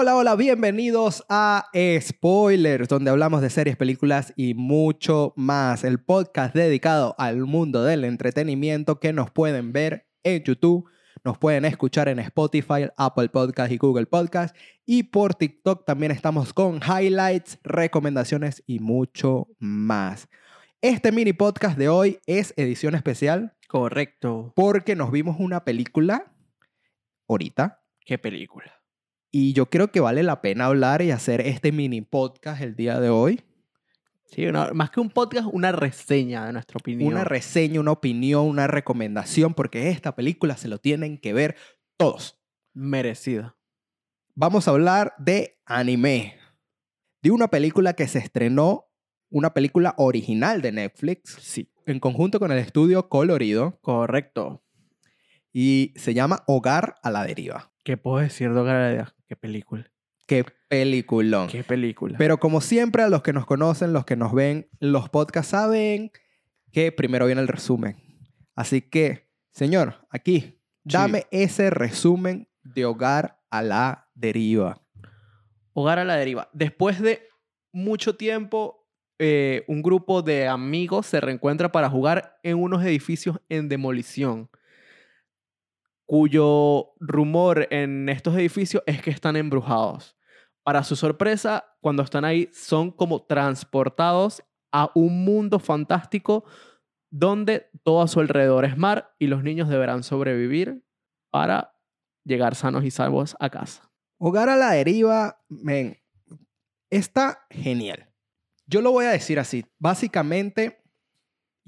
Hola, hola, bienvenidos a Spoilers, donde hablamos de series, películas y mucho más. El podcast dedicado al mundo del entretenimiento que nos pueden ver en YouTube, nos pueden escuchar en Spotify, Apple Podcast y Google Podcast. Y por TikTok también estamos con highlights, recomendaciones y mucho más. Este mini podcast de hoy es edición especial Correcto. porque nos vimos una película ahorita ¿Qué película? Y yo creo que vale la pena hablar y hacer este mini podcast el día de hoy. Sí, una- más que un podcast, una reseña de nuestra opinión. Una reseña, una opinión, una recomendación, porque esta película se lo tienen que ver todos. merecida. Vamos a hablar de anime, de una película que se estrenó, una película original de Netflix, Sí. en conjunto con el estudio Colorido, Correcto. y se llama Hogar a la Deriva. ¿Qué puedo decir de Hogar a la Deriva? ¿Qué película? Qué peliculón. ¿Qué película? Pero como siempre, a los que nos conocen, los que nos ven, los podcasts saben que primero viene el resumen. Así que, señor, aquí, dame ese resumen de Hogar a la Deriva. Hogar a la Deriva. Después de mucho tiempo, eh, un grupo de amigos se reencuentra para jugar en unos edificios en demolición, cuyo rumor en estos edificios es que están embrujados. Para su sorpresa, cuando están ahí, son como transportados a un mundo fantástico donde todo a su alrededor es mar y los niños deberán sobrevivir para llegar sanos y salvos a casa. Hogar a la Deriva, está genial. Yo lo voy a decir así. Básicamente,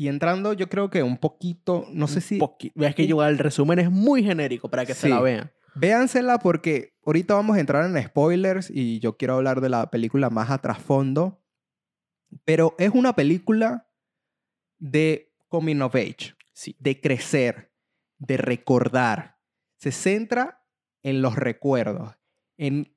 y entrando yo creo que un poquito, no sé si... Es que yo el resumen es muy genérico para que se Sí. la vean. Véansela porque ahorita vamos a entrar en spoilers y yo quiero hablar de la película más a trasfondo. Pero es una película de coming of age, Sí. de crecer, de recordar. Se centra en los recuerdos, en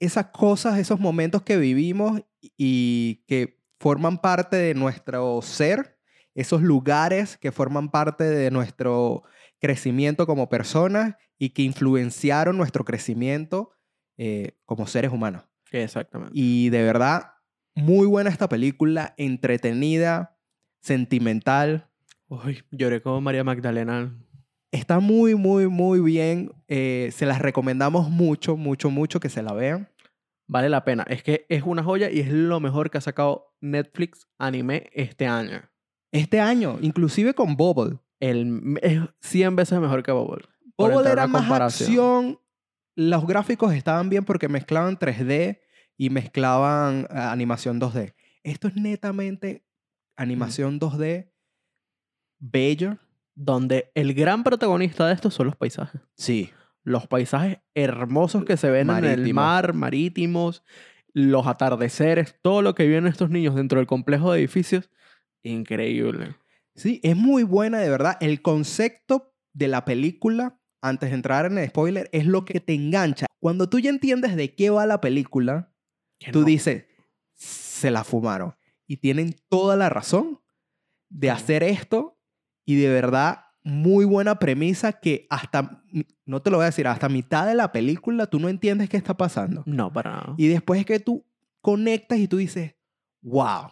esas cosas, esos momentos que vivimos y que forman parte de nuestro ser, esos lugares que forman parte de nuestro crecimiento como personas y que influenciaron nuestro crecimiento eh, como seres humanos. Exactamente. Y de verdad, muy buena esta película, entretenida, sentimental. Uy, lloré como María Magdalena. Está muy, muy, muy bien. Eh, se las recomendamos mucho, mucho, mucho que se la vean. Vale la pena. Es que es una joya y es lo mejor que ha sacado Netflix anime este año. Este año, inclusive con Bubble. El, es 100 veces mejor que Bubble entrar era más acción. Los gráficos estaban bien porque mezclaban 3D y mezclaban eh, animación 2D. Esto es netamente animación 2D bello. Donde el gran protagonista de esto son los paisajes. Sí. Los paisajes hermosos que se ven en el mar, marítimos, los atardeceres, todo lo que viven estos niños dentro del complejo de edificios. Increíble. Sí, es muy buena, de verdad. El concepto de la película, antes de entrar en el spoiler, es lo que te engancha. Cuando tú ya entiendes de qué va la película, tú no- dices, se la fumaron. Y tienen toda la razón de hacer esto y de verdad muy buena premisa que hasta, no te lo voy a decir, hasta mitad de la película tú no entiendes qué está pasando. No, para nada. Y después es que tú conectas y tú dices, wow,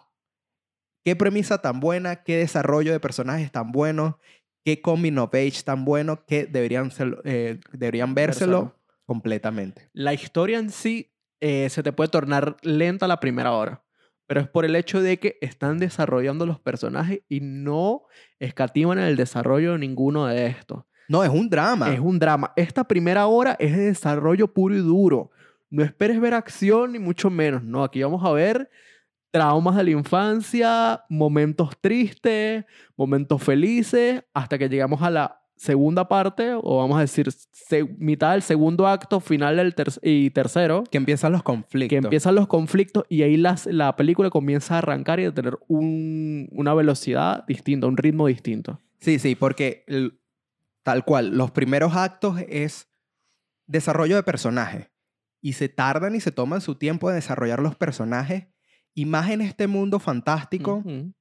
qué premisa tan buena, qué desarrollo de personajes tan bueno, qué coming of age tan bueno que deberían, eh, deberían vérselo completamente. La historia en sí eh, se te puede tornar lenta la primera hora, pero es por el hecho de que están desarrollando los personajes y no escatiman el desarrollo de ninguno de estos. No, es un drama. Es un drama. Esta primera hora es de desarrollo puro y duro. No esperes ver acción ni mucho menos. No, aquí vamos a ver traumas de la infancia, momentos tristes, momentos felices, hasta que llegamos a la segunda parte, o vamos a decir mitad del segundo acto, final del ter- y tercero, que empiezan los conflictos. que empiezan los conflictos y ahí las, la película comienza a arrancar y a tener un- una velocidad distinta, un ritmo distinto. Sí, sí, porque el- tal cual, los primeros actos es desarrollo de personajes y se tardan y se toman su tiempo de desarrollar los personajes y más en este mundo fantástico Ujú.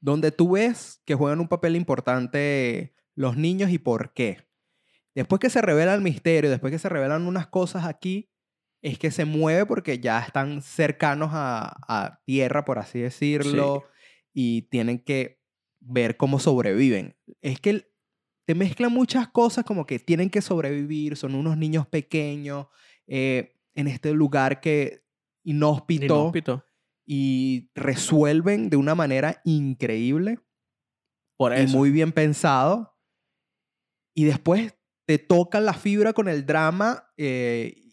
donde tú ves que juegan un papel importante los niños y por qué. Después que se revela el misterio, después que se revelan unas cosas aquí, es que se mueve porque ya están cercanos a, a tierra, por así decirlo, y tienen que ver cómo sobreviven. Es que te mezclan muchas cosas como que tienen que sobrevivir, son unos niños pequeños eh, en este lugar que inhóspito, Inhóspito. Y resuelven de una manera increíble Por y eso. muy bien pensado. Y después te tocan la fibra con el drama eh,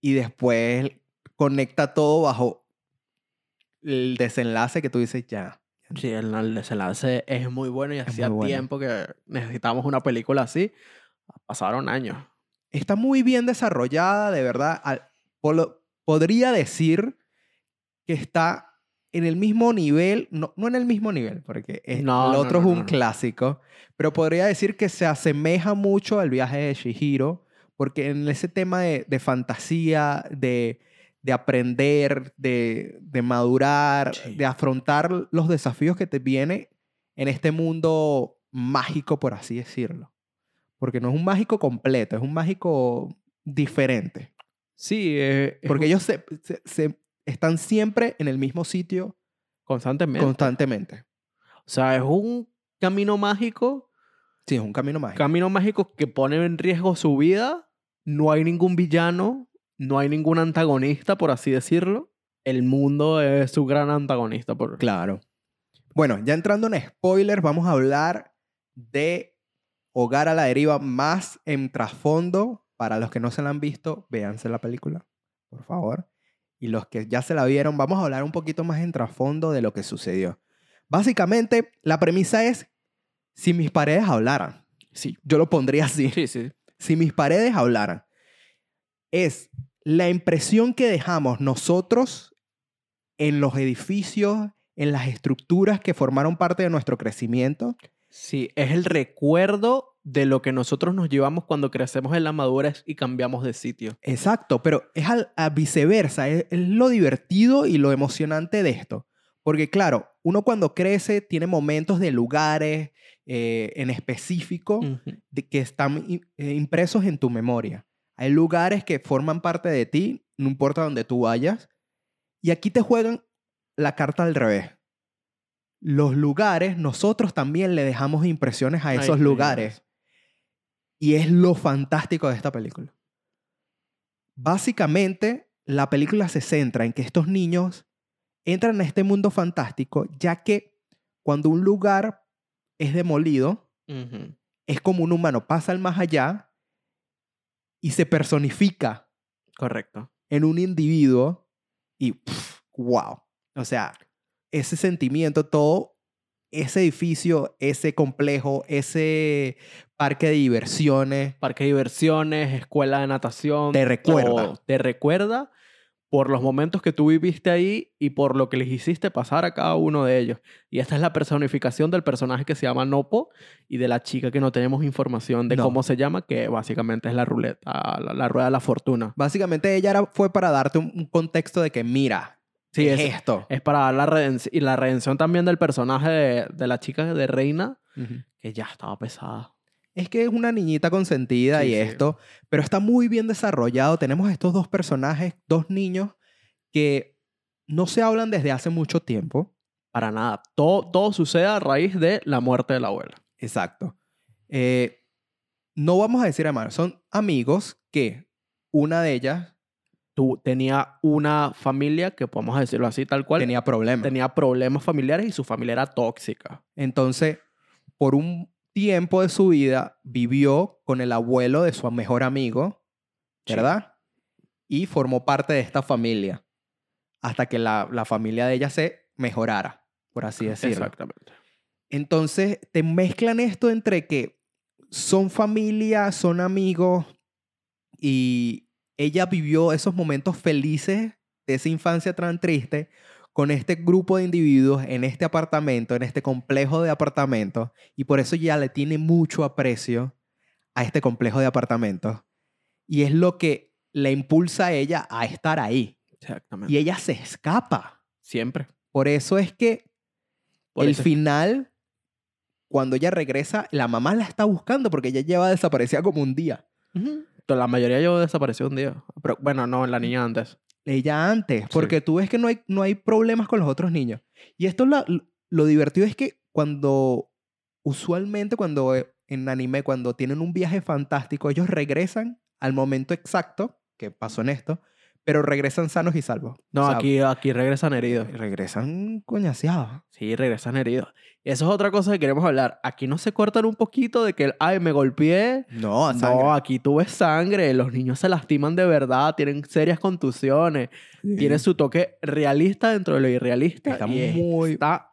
y después conecta todo bajo el desenlace que tú dices ya. Sí, el, el desenlace es muy bueno y hacía bueno. tiempo que necesitábamos una película así. Pasaron años. Está muy bien desarrollada, de verdad. Al- podría decir que está en el mismo nivel, no, no en el mismo nivel, porque es- No, el otro no, es un clásico, pero podría decir que se asemeja mucho al viaje de Shihiro, porque en ese tema de, de fantasía, de, de aprender, de, de madurar, Sí. de afrontar los desafíos que te viene en este mundo mágico, por así decirlo. Porque no es un mágico completo, es un mágico diferente. Sí, eh, Porque ellos se, se- se- están siempre en el mismo sitio constantemente. constantemente. o sea, es un camino mágico. Sí, es un camino mágico. Camino mágico que pone en riesgo su vida. No hay ningún villano. No hay ningún antagonista, por así decirlo. El mundo es su gran antagonista. Por... Claro. Bueno, ya entrando en spoilers, vamos a hablar de Hogar a la Deriva más en trasfondo. Para los que no se la han visto, véanse la película, por favor. Y los que ya se la vieron, vamos a hablar un poquito más en trasfondo de lo que sucedió. Básicamente, la premisa es, si mis paredes hablaran, Sí. yo lo pondría así. Sí, sí. si mis paredes hablaran, es la impresión que dejamos nosotros en los edificios, en las estructuras que formaron parte de nuestro crecimiento. Sí, es el recuerdo de lo que nosotros nos llevamos cuando crecemos en la madurez y cambiamos de sitio. Exacto, pero es al, a viceversa, es, es lo divertido y lo emocionante de esto. Porque claro, uno cuando crece tiene momentos de lugares eh, en específico de- que están eh, impresos en tu memoria. Hay lugares que forman parte de ti, no importa dónde tú vayas. Y aquí te juegan la carta al revés. Los lugares, nosotros también le dejamos impresiones a esos lugares. Y es lo fantástico de esta película. Básicamente, la película se centra en que estos niños entran a este mundo fantástico, ya que cuando un lugar es demolido, es como un humano pasa al más allá y se personifica Correcto. en un individuo y wow. O sea, ese sentimiento, todo ese edificio, ese complejo, ese parque de diversiones, Parque de diversiones, escuela de natación. Te recuerda. Te recuerda por los momentos que tú viviste ahí y por lo que les hiciste pasar a cada uno de ellos. Y esta es la personificación del personaje que se llama Nopo y de la chica que no tenemos información de No. cómo se llama, que básicamente es la ruleta, la, la rueda de la fortuna. básicamente ella era, fue para darte un, un contexto de que mira, Sí, es, es- esto. Es para dar la redención y la redención también del personaje de, de la chica de Reina, que ya estaba pesada. Es que es una niñita consentida Sí, y sí. esto, pero está muy bien desarrollado. Tenemos estos dos personajes, dos niños que no se hablan desde hace mucho tiempo. Para nada. Todo, todo sucede a raíz de la muerte de la abuela. Exacto. Eh, no vamos a decir amar, son amigos que una de ellas Tú tenía una familia que, podemos decirlo así, tal cual, tenía problemas. tenía problemas familiares y su familia era tóxica. Entonces, por un tiempo de su vida, vivió con el abuelo de su mejor amigo, Sí. ¿verdad? Y formó parte de esta familia hasta que la, la familia de ella se mejorara, por así decirlo. Exactamente. Entonces, te mezclan esto entre que son familia, son amigos y ella vivió esos momentos felices de esa infancia tan triste con este grupo de individuos en este apartamento, en este complejo de apartamentos y por eso ya le tiene mucho aprecio a este complejo de apartamentos y es lo que le impulsa a ella a estar ahí Exactamente. y ella se escapa. Siempre. Por eso es que Por el eso- final, cuando ella regresa, la mamá la está buscando porque ella lleva desaparecida como un día. La mayoría yo desapareció un día. Pero, bueno, no, la niña antes. Ella antes, porque tú ves que no hay, no hay problemas con los otros niños. Y esto lo, lo divertido es que cuando, usualmente cuando eh, en anime, cuando tienen un viaje fantástico, ellos regresan al momento exacto, que pasó en esto, pero regresan sanos y salvos. No, O sea, aquí, aquí regresan heridos. Regresan coñaseados. Sí, regresan heridos. Y eso es otra cosa que queremos hablar. Aquí no se cortan un poquito de que, ay, me golpeé. No, sangre. No, aquí tú ves sangre. Los niños se lastiman de verdad, tienen serias contusiones. Sí. Tiene su toque realista dentro de lo irrealista. Está y muy está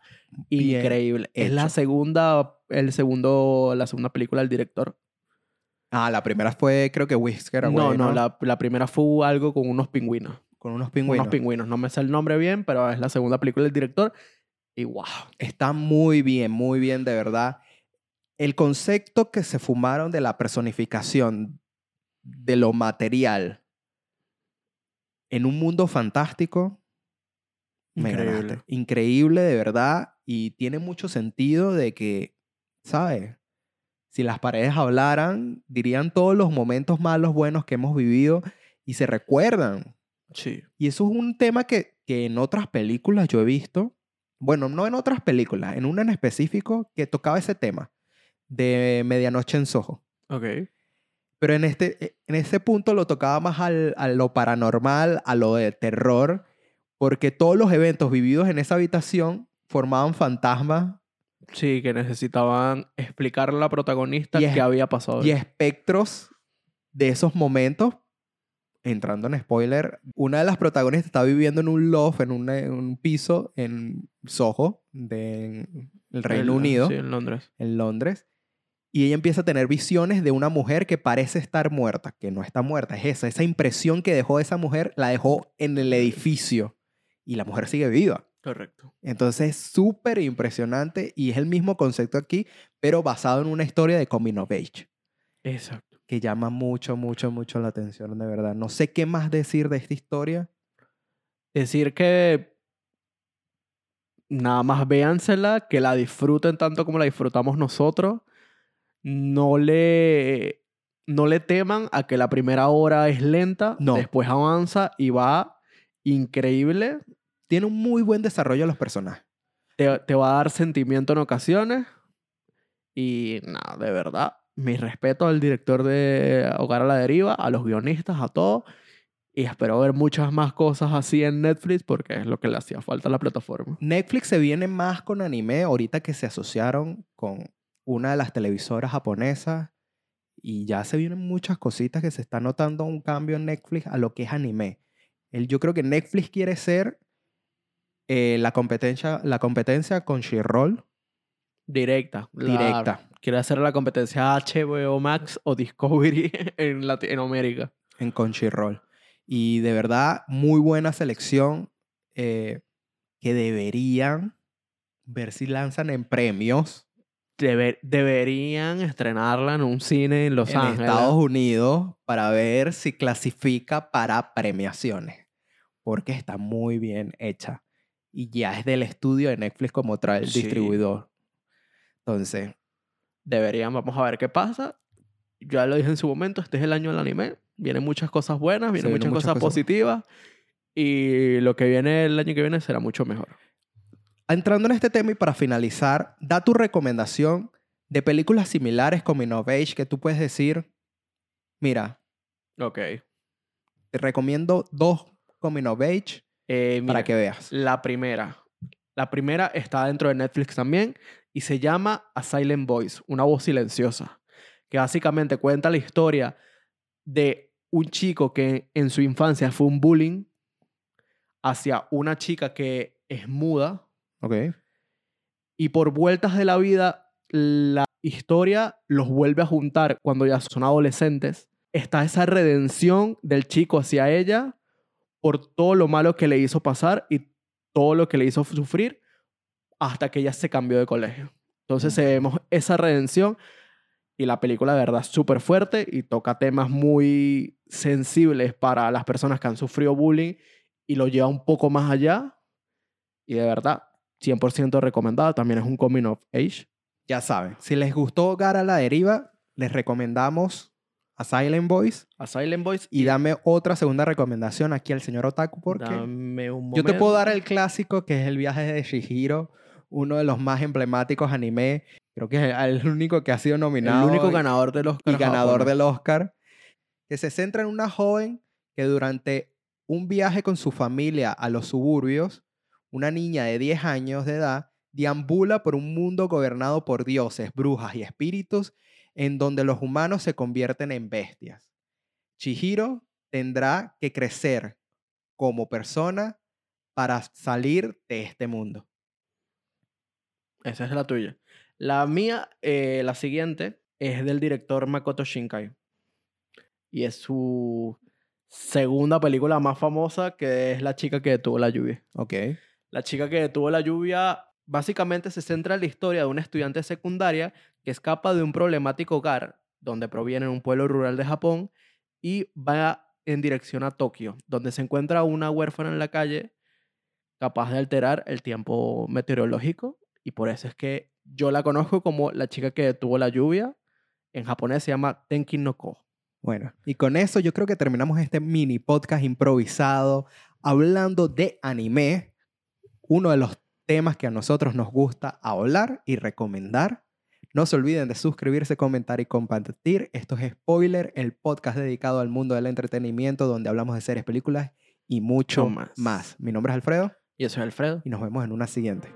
increíble. Es la hecho. segunda, el segundo, la segunda película del director. Ah, la primera fue, creo que Whisker no, no, la, la primera fue algo con unos pingüinos. Con unos pingüinos. Unos pingüinos. No me sé el nombre bien, pero es la segunda película del director. Y wow. Está muy bien, muy bien, de verdad. El concepto que se fumaron de la personificación de lo material en un mundo fantástico, Increíble. Increíble, de verdad. Y tiene mucho sentido de que, ¿sabes? Si las paredes hablaran, dirían todos los momentos malos, buenos que hemos vivido y se recuerdan. Sí. Y eso es un tema que, que en otras películas yo he visto, bueno, no en otras películas, en una en específico que tocaba ese tema de Medianoche en Soho. Ok. Pero en este, en ese punto lo tocaba más al, a lo paranormal, a lo de terror, porque todos los eventos vividos en esa habitación formaban fantasmas Sí, que necesitaban explicarle a la protagonista qué había pasado. y espectros de esos momentos. Entrando en spoiler, una de las protagonistas está viviendo en un loft, en un, en un piso en Soho, de el Reino Unido, Sí, en Londres. en Londres. Y ella empieza a tener visiones de una mujer que parece estar muerta, que no está muerta. Es esa, esa impresión que dejó esa mujer, la dejó en el edificio. Y la mujer sigue viva. Correcto. Entonces es súper impresionante y es el mismo concepto aquí, pero basado en una historia de coming of age Exacto. que llama mucho, mucho, mucho la atención, de verdad. No sé qué más decir de esta historia. Decir que nada más véansela, que la disfruten tanto como la disfrutamos nosotros. No le, no le teman a que la primera hora es lenta, No. después avanza y va increíble. Tiene un muy buen desarrollo de los personajes. Te, te va a dar sentimiento en ocasiones. Y nada, de verdad, mi respeto al director de Hogar a la Deriva, a los guionistas, a todos. Y espero ver muchas más cosas así en Netflix porque es lo que le hacía falta a la plataforma. Netflix se viene más con anime ahorita que se asociaron con una de las televisoras japonesas y ya se vienen muchas cositas que se está notando un cambio en Netflix a lo que es anime. El, yo creo que Netflix quiere ser eh, la, competencia, la competencia con She-Roll Directa. la- directa quiere hacer la competencia HBO Max o Discovery en Latinoamérica. en Crunchyroll. Y de verdad, muy buena selección eh, que deberían ver si lanzan en premios Debe- deberían estrenarla en un cine en Los en Ángeles. Estados Unidos para ver si clasifica para premiaciones. Porque está muy bien hecha. Y ya es del estudio de Netflix como trae el Sí. distribuidor. Entonces, Deberían, vamos a ver qué pasa. Yo ya lo dije en su momento, este es el año del anime. Vienen muchas cosas buenas, vienen muchas, cosas cosas positivas. Y lo que viene el año que viene será mucho mejor. entrando en este tema y para finalizar, da tu recomendación de películas similares como Innovation que tú puedes decir, mira, Ok. te recomiendo dos Coming of Eh, para que veas. La primera. La primera está dentro de Netflix también y se llama A Silent Voice, una voz silenciosa, que básicamente cuenta la historia de un chico que en su infancia fue un bullying hacia una chica que es muda Ok. y por vueltas de la vida la historia los vuelve a juntar cuando ya son adolescentes. Está esa redención del chico hacia ella por todo lo malo que le hizo pasar y todo lo que le hizo sufrir hasta que ella se cambió de colegio. Entonces Mm. vemos esa redención y la película de verdad es súper fuerte y toca temas muy sensibles para las personas que han sufrido bullying y lo lleva un poco más allá. Y de verdad, 100% recomendada. También es un coming of age. Ya saben, si les gustó Gara la deriva, les recomendamos a Silent Boys. A Silent Boys. Y dame otra segunda recomendación aquí al señor Otaku porque Dame un yo te puedo dar el clásico que es el viaje de Shihiro, uno de los más emblemáticos anime. Creo que es el único que ha sido El nominado único y- ganador de los y ganador del Oscar, que se centra en una joven que durante un viaje con su familia a los suburbios, una niña de 10 años de edad deambula por un mundo gobernado por dioses, brujas y espíritus, en donde los humanos se convierten en bestias. Chihiro tendrá que crecer como persona para salir de este mundo. Esa es la tuya. La mía, eh, la siguiente, es del director Makoto Shinkai. Y es su segunda película más famosa, que es La chica que detuvo la lluvia. Ok. La chica que detuvo la lluvia básicamente se centra en la historia de una estudiante secundaria que escapa de un problemático hogar donde proviene de un pueblo rural de Japón y va en dirección a Tokio, donde se encuentra una huérfana en la calle capaz de alterar el tiempo meteorológico y por eso es que yo la conozco como la chica que detuvo la lluvia. En japonés se llama Tenkin no Ko. Bueno, y con eso yo creo que terminamos este mini podcast improvisado hablando de anime, uno de los temas que a nosotros nos gusta hablar y recomendar. No se olviden de suscribirse, comentar y compartir. Esto es Spoiler, el podcast dedicado al mundo del entretenimiento donde hablamos de series, películas y mucho No más. más. Mi nombre es Alfredo Y eso es Alfredo. y nos vemos en una siguiente.